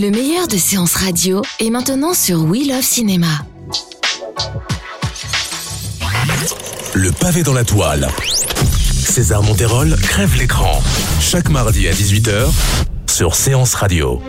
Le meilleur de séances radio est maintenant sur We Love Cinéma. Le pavé dans la toile. César Monterol crève l'écran. Chaque mardi à 18h sur Séance Radio.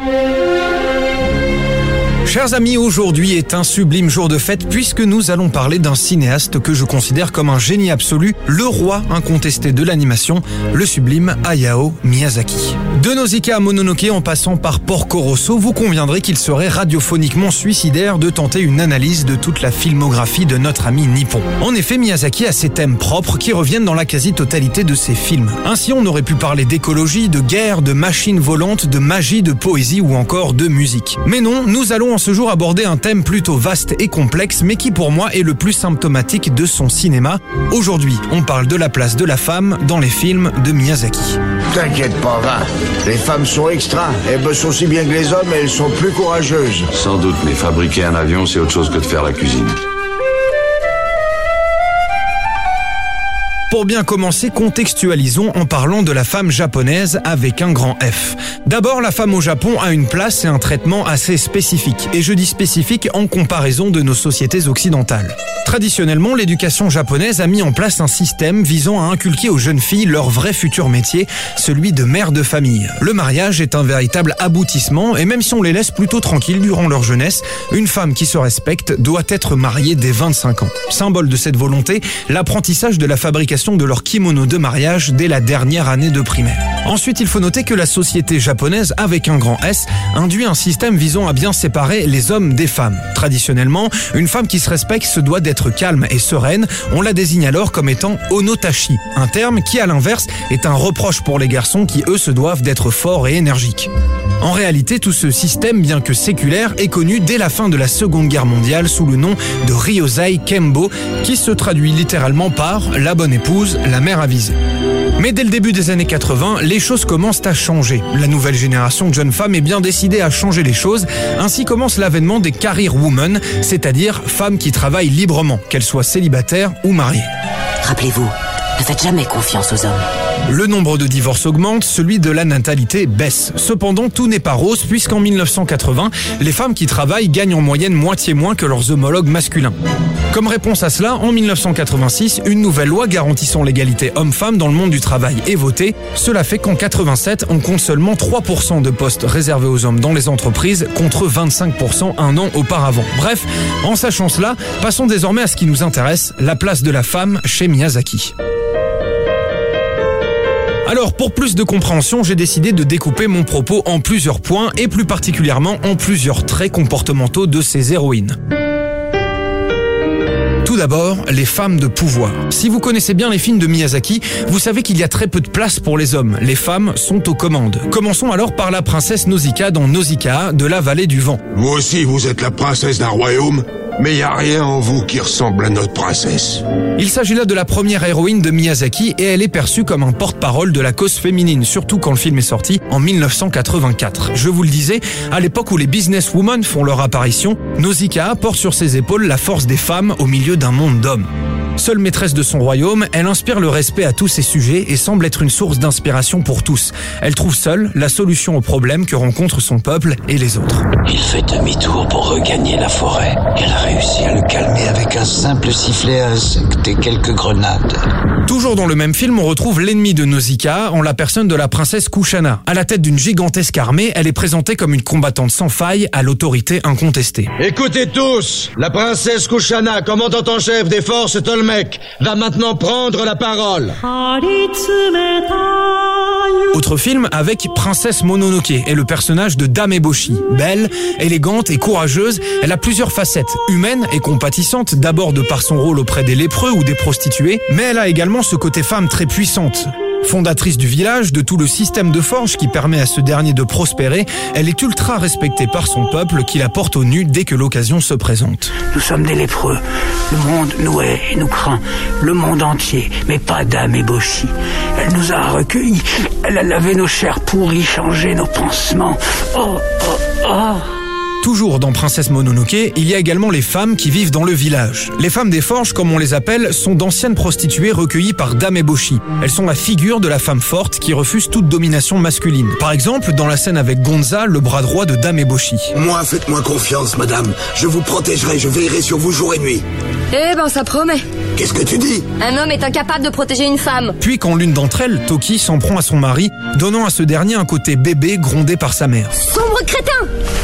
Chers amis, aujourd'hui est un sublime jour de fête puisque nous allons parler d'un cinéaste que je considère comme un génie absolu, le roi incontesté de l'animation, le sublime Hayao Miyazaki. De Nausicaa à Mononoke en passant par Porco Rosso, vous conviendrez qu'il serait radiophoniquement suicidaire de tenter une analyse de toute la filmographie de notre ami nippon. En effet, Miyazaki a ses thèmes propres qui reviennent dans la quasi-totalité de ses films. Ainsi, on aurait pu parler d'écologie, de guerre, de machines volantes, de magie, de poésie ou encore de musique. Mais non, nous allons en ce jour aborder un thème plutôt vaste et complexe, mais qui pour moi est le plus symptomatique de son cinéma. Aujourd'hui, on parle de la place de la femme dans les films de Miyazaki. T'inquiète pas, va. Les femmes sont extra. Elles bossent aussi bien que les hommes et elles sont plus courageuses. Sans doute, mais fabriquer un avion, c'est autre chose que de faire la cuisine. Pour bien commencer, contextualisons en parlant de la femme japonaise avec un grand F. D'abord, la femme au Japon a une place et un traitement assez spécifique, et je dis spécifique en comparaison de nos sociétés occidentales. Traditionnellement, l'éducation japonaise a mis en place un système visant à inculquer aux jeunes filles leur vrai futur métier, celui de mère de famille. Le mariage est un véritable aboutissement, et même si on les laisse plutôt tranquilles durant leur jeunesse, une femme qui se respecte doit être mariée dès 25 ans. Symbole de cette volonté, l'apprentissage de la fabrication de leur kimono de mariage dès la dernière année de primaire. Ensuite, il faut noter que la société japonaise, avec un grand S, induit un système visant à bien séparer les hommes des femmes. Traditionnellement, une femme qui se respecte se doit d'être calme et sereine. On la désigne alors comme étant onotashi, un terme qui, à l'inverse, est un reproche pour les garçons qui, eux, se doivent d'être forts et énergiques. En réalité, tout ce système, bien que séculaire, est connu dès la fin de la Seconde Guerre mondiale sous le nom de Ryosei Kembo, qui se traduit littéralement par la bonne épouse, la mère avisée. Mais dès le début des années 80, les choses commencent à changer. La nouvelle génération de jeunes femmes est bien décidée à changer les choses. Ainsi commence l'avènement des career women, c'est-à-dire femmes qui travaillent librement, qu'elles soient célibataires ou mariées. Rappelez-vous, ne faites jamais confiance aux hommes. Le nombre de divorces augmente, celui de la natalité baisse. Cependant, tout n'est pas rose puisqu'en 1980, les femmes qui travaillent gagnent en moyenne moitié moins que leurs homologues masculins. Comme réponse à cela, en 1986, une nouvelle loi garantissant l'égalité homme-femme dans le monde du travail est votée. Cela fait qu'en 87, on compte seulement 3% de postes réservés aux hommes dans les entreprises contre 25% un an auparavant. Bref, en sachant cela, passons désormais à ce qui nous intéresse, la place de la femme chez Miyazaki. Alors, pour plus de compréhension, j'ai décidé de découper mon propos en plusieurs points et plus particulièrement en plusieurs traits comportementaux de ces héroïnes. Tout d'abord, les femmes de pouvoir. Si vous connaissez bien les films de Miyazaki, vous savez qu'il y a très peu de place pour les hommes. Les femmes sont aux commandes. Commençons alors par la princesse Nausicaa dans Nausicaa de la vallée du vent. Vous aussi, vous êtes la princesse d'un royaume mais y a rien en vous qui ressemble à notre princesse. Il s'agit là de la première héroïne de Miyazaki et elle est perçue comme un porte-parole de la cause féminine, surtout quand le film est sorti en 1984. Je vous le disais, à l'époque où les businesswomen font leur apparition, Nausicaa porte sur ses épaules la force des femmes au milieu d'un monde d'hommes. Seule maîtresse de son royaume, elle inspire le respect à tous ses sujets et semble être une source d'inspiration pour tous. Elle trouve seule la solution aux problèmes que rencontrent son peuple et les autres. Il fait demi-tour pour regagner la forêt. Elle a réussi à le calmer avec un simple sifflet à insectes et quelques grenades. Toujours dans le même film, on retrouve l'ennemi de Nausicaa en la personne de la princesse Kushana. À la tête d'une gigantesque armée, elle est présentée comme une combattante sans faille à l'autorité incontestée. Écoutez tous, la princesse Kushana, commandant en chef des forces Tolmec, va maintenant prendre la parole. Autre film avec Princesse Mononoke et le personnage de Dame Eboshi. Belle, élégante et courageuse, elle a plusieurs facettes, humaine et compatissante, d'abord de par son rôle auprès des lépreux ou des prostituées, mais elle a également ce côté femme très puissante. Fondatrice du village, de tout le système de forge qui permet à ce dernier de prospérer, elle est ultra respectée par son peuple qui la porte au nu dès que l'occasion se présente. Nous sommes des lépreux. Le monde nous hait et nous craint. Le monde entier, mais pas Dame Eboshi. Elle nous a recueillis. Elle a lavé nos chairs pourries, changé nos pansements. Oh, oh, oh. Toujours dans Princesse Mononoke, il y a également les femmes qui vivent dans le village. Les femmes des forges, comme on les appelle, sont d'anciennes prostituées recueillies par Dame Eboshi. Elles sont la figure de la femme forte qui refuse toute domination masculine. Par exemple, dans la scène avec Gonza, le bras droit de Dame Eboshi. Moi, faites-moi confiance, madame. Je vous protégerai, je veillerai sur vous jour et nuit. Eh ben, ça promet. Qu'est-ce que tu dis Un homme est incapable de protéger une femme. Puis quand l'une d'entre elles, Toki, s'en prend à son mari, donnant à ce dernier un côté bébé grondé par sa mère. Sombre crétin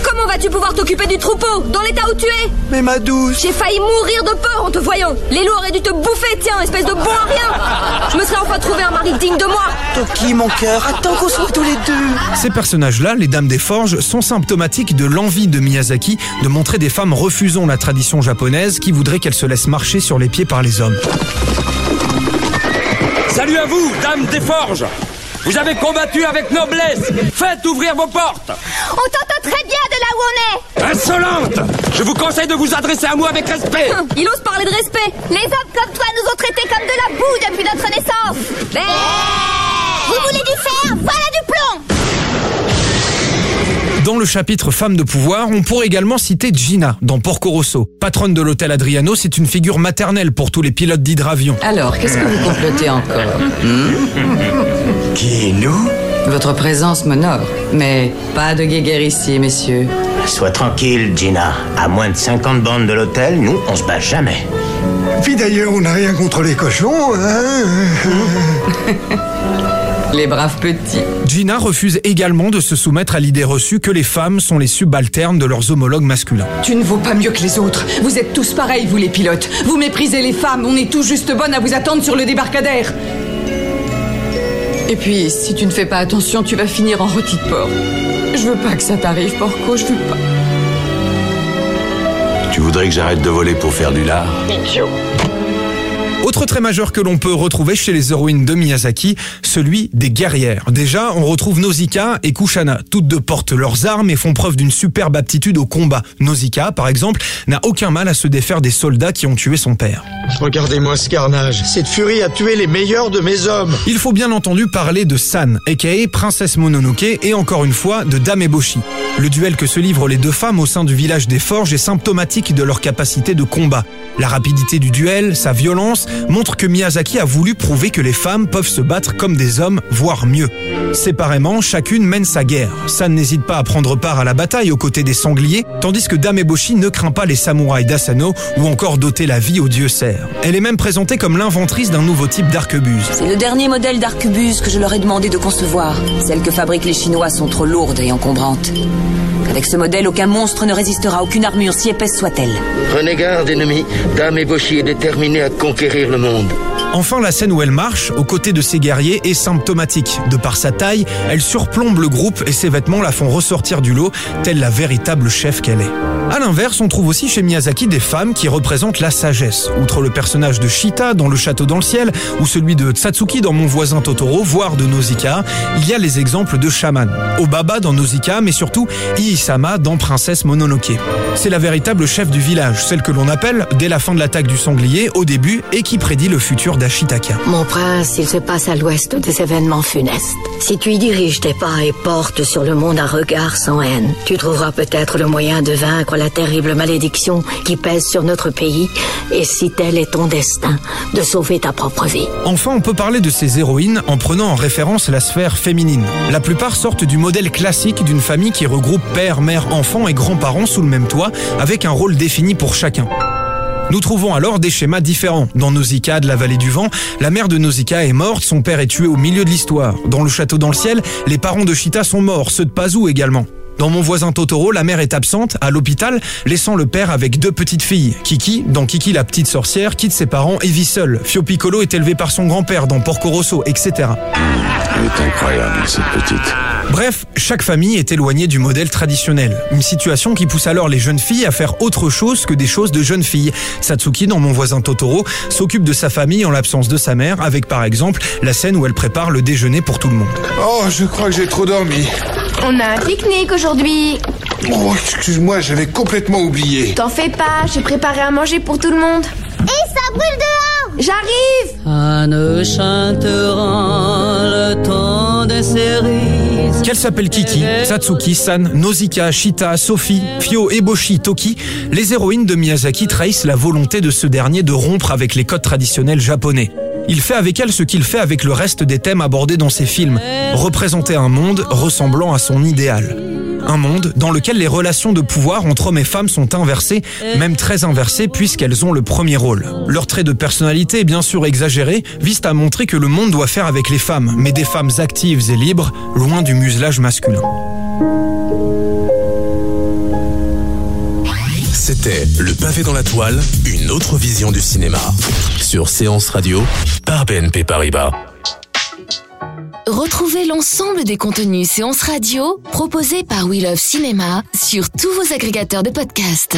Comment vas-tu pouvoir t'occuper du troupeau dans l'état où tu es? Mais ma douce J'ai failli mourir de peur en te voyant. Les loups auraient dû te bouffer, tiens, espèce de bon à rien. Je me serais enfin trouvé un mari digne de moi. Toki, mon cœur, attends qu'on soit tous les deux. Ces personnages-là, les Dames des Forges, sont symptomatiques de l'envie de Miyazaki de montrer des femmes refusant la tradition japonaise qui voudraient qu'elles se laissent marcher sur les pieds par les hommes. Salut à vous, Dames des Forges. Vous avez combattu avec noblesse. Faites ouvrir vos portes. On t'entend très bien de là où on est. Insolente. Je vous conseille de vous adresser à moi avec respect. Il ose parler de respect. Les hommes comme toi nous ont traités comme de la boue depuis notre naissance. Mais... Dans le chapitre Femmes de pouvoir, on pourrait également citer Gina, dans Porco Rosso. Patronne de l'hôtel Adriano, c'est une figure maternelle pour tous les pilotes d'hydravion. Alors, qu'est-ce que vous complotez encore Qui, nous? Votre présence m'honore, mais pas de guéguerre ici, messieurs. Sois tranquille, Gina. À moins de 50 bandes de l'hôtel, nous, on se bat jamais. Puis d'ailleurs, on n'a rien contre les cochons, hein? Les braves petits. Gina refuse également de se soumettre à l'idée reçue que les femmes sont les subalternes de leurs homologues masculins. Tu ne vaux pas mieux que les autres. Vous êtes tous pareils, vous les pilotes. Vous méprisez les femmes. On est tout juste bonnes à vous attendre sur le débarcadère. Et puis, si tu ne fais pas attention, tu vas finir en rôti de porc. Je veux pas que ça t'arrive, Porco, je veux pas. Tu voudrais que j'arrête de voler pour faire du lard? Idiot. Autre trait majeur que l'on peut retrouver chez les héroïnes de Miyazaki, celui des guerrières. Déjà, on retrouve Nausicaa et Kushana. Toutes deux portent leurs armes et font preuve d'une superbe aptitude au combat. Nausicaa, par exemple, n'a aucun mal à se défaire des soldats qui ont tué son père. Regardez-moi ce carnage. Cette furie a tué les meilleurs de mes hommes. Il faut bien entendu parler de San, aka Princesse Mononoke, et encore une fois de Dame Eboshi. Le duel que se livrent les deux femmes au sein du village des forges est symptomatique de leur capacité de combat. La rapidité du duel, sa violence, montre que Miyazaki a voulu prouver que les femmes peuvent se battre comme des hommes, voire mieux. Séparément, chacune mène sa guerre. San n'hésite pas à prendre part à la bataille aux côtés des sangliers, tandis que Dame Eboshi ne craint pas les samouraïs d'Asano ou encore doter la vie aux dieux cerfs. Elle est même présentée comme l'inventrice d'un nouveau type d'arquebuse. C'est le dernier modèle d'arquebuse que je leur ai demandé de concevoir. Celles que fabriquent les Chinois sont trop lourdes et encombrantes. Avec ce modèle, aucun monstre ne résistera à aucune armure, si épaisse soit-elle. Prenez garde, ennemi. Dame Eboshi est déterminée à conquérir le monde. Enfin, la scène où elle marche, aux côtés de ses guerriers, est symptomatique. De par sa taille, elle surplombe le groupe et ses vêtements la font ressortir du lot, telle la véritable chef qu'elle est. À l'inverse, on trouve aussi chez Miyazaki des femmes qui représentent la sagesse. Outre le personnage de Shita dans Le Château dans le ciel, ou celui de Tsatsuki dans Mon voisin Totoro, voire de Nausicaa, il y a les exemples de Shaman. Obaba dans Nausicaa, mais surtout Iisama dans Princesse Mononoke. C'est la véritable chef du village, celle que l'on appelle, dès la fin de l'attaque du sanglier, au début, et qui prédit le futur d'Ashitaka. Mon prince, il se passe à l'ouest des événements funestes. Si tu y diriges tes pas et portes sur le monde un regard sans haine, tu trouveras peut-être le moyen de vaincre la terrible malédiction qui pèse sur notre pays, et si tel est ton destin, de sauver ta propre vie. Enfin, on peut parler de ces héroïnes en prenant en référence la sphère féminine. La plupart sortent du modèle classique d'une famille qui regroupe père, mère, enfant et grands-parents sous le même toit, avec un rôle défini pour chacun. Nous trouvons alors des schémas différents. Dans Nausicaa de la vallée du vent, la mère de Nausicaa est morte, son père est tué au milieu de l'histoire. Dans le château dans le ciel, les parents de Chita sont morts, ceux de Pazu également. Dans mon voisin Totoro, la mère est absente, à l'hôpital, laissant le père avec deux petites filles. Kiki, dans Kiki la petite sorcière, quitte ses parents et vit seule. Fio Piccolo est élevé par son grand-père dans Porco Rosso, etc. Elle est incroyable, cette petite. Bref, chaque famille est éloignée du modèle traditionnel. Une situation qui pousse alors les jeunes filles à faire autre chose que des choses de jeunes filles. Satsuki, dans Mon voisin Totoro, s'occupe de sa famille en l'absence de sa mère, avec par exemple la scène où elle prépare le déjeuner pour tout le monde. Oh, je crois que j'ai trop dormi. On a un pique-nique aujourd'hui. Oh, excuse-moi, j'avais complètement oublié. T'en fais pas, j'ai préparé à manger pour tout le monde. Et ça brûle dehors J'arrive Anne chantera le temps des cerises. Qu'elle s'appelle Kiki, Satsuki, San, Nausicaa, Shita, Sophie, Fio, Eboshi, Toki, les héroïnes de Miyazaki trahissent la volonté de ce dernier de rompre avec les codes traditionnels japonais. Il fait avec elles ce qu'il fait avec le reste des thèmes abordés dans ses films, représenter un monde ressemblant à son idéal. Un monde dans lequel les relations de pouvoir entre hommes et femmes sont inversées, même très inversées puisqu'elles ont le premier rôle. Leur trait de personnalité, bien sûr exagéré, vise à montrer que le monde doit faire avec les femmes, mais des femmes actives et libres, loin du muselage masculin. C'était Le pavé dans la toile, une autre vision du cinéma. Sur Séance Radio, par BNP Paribas. Retrouvez l'ensemble des contenus séances radio proposés par We Love Cinéma sur tous vos agrégateurs de podcasts.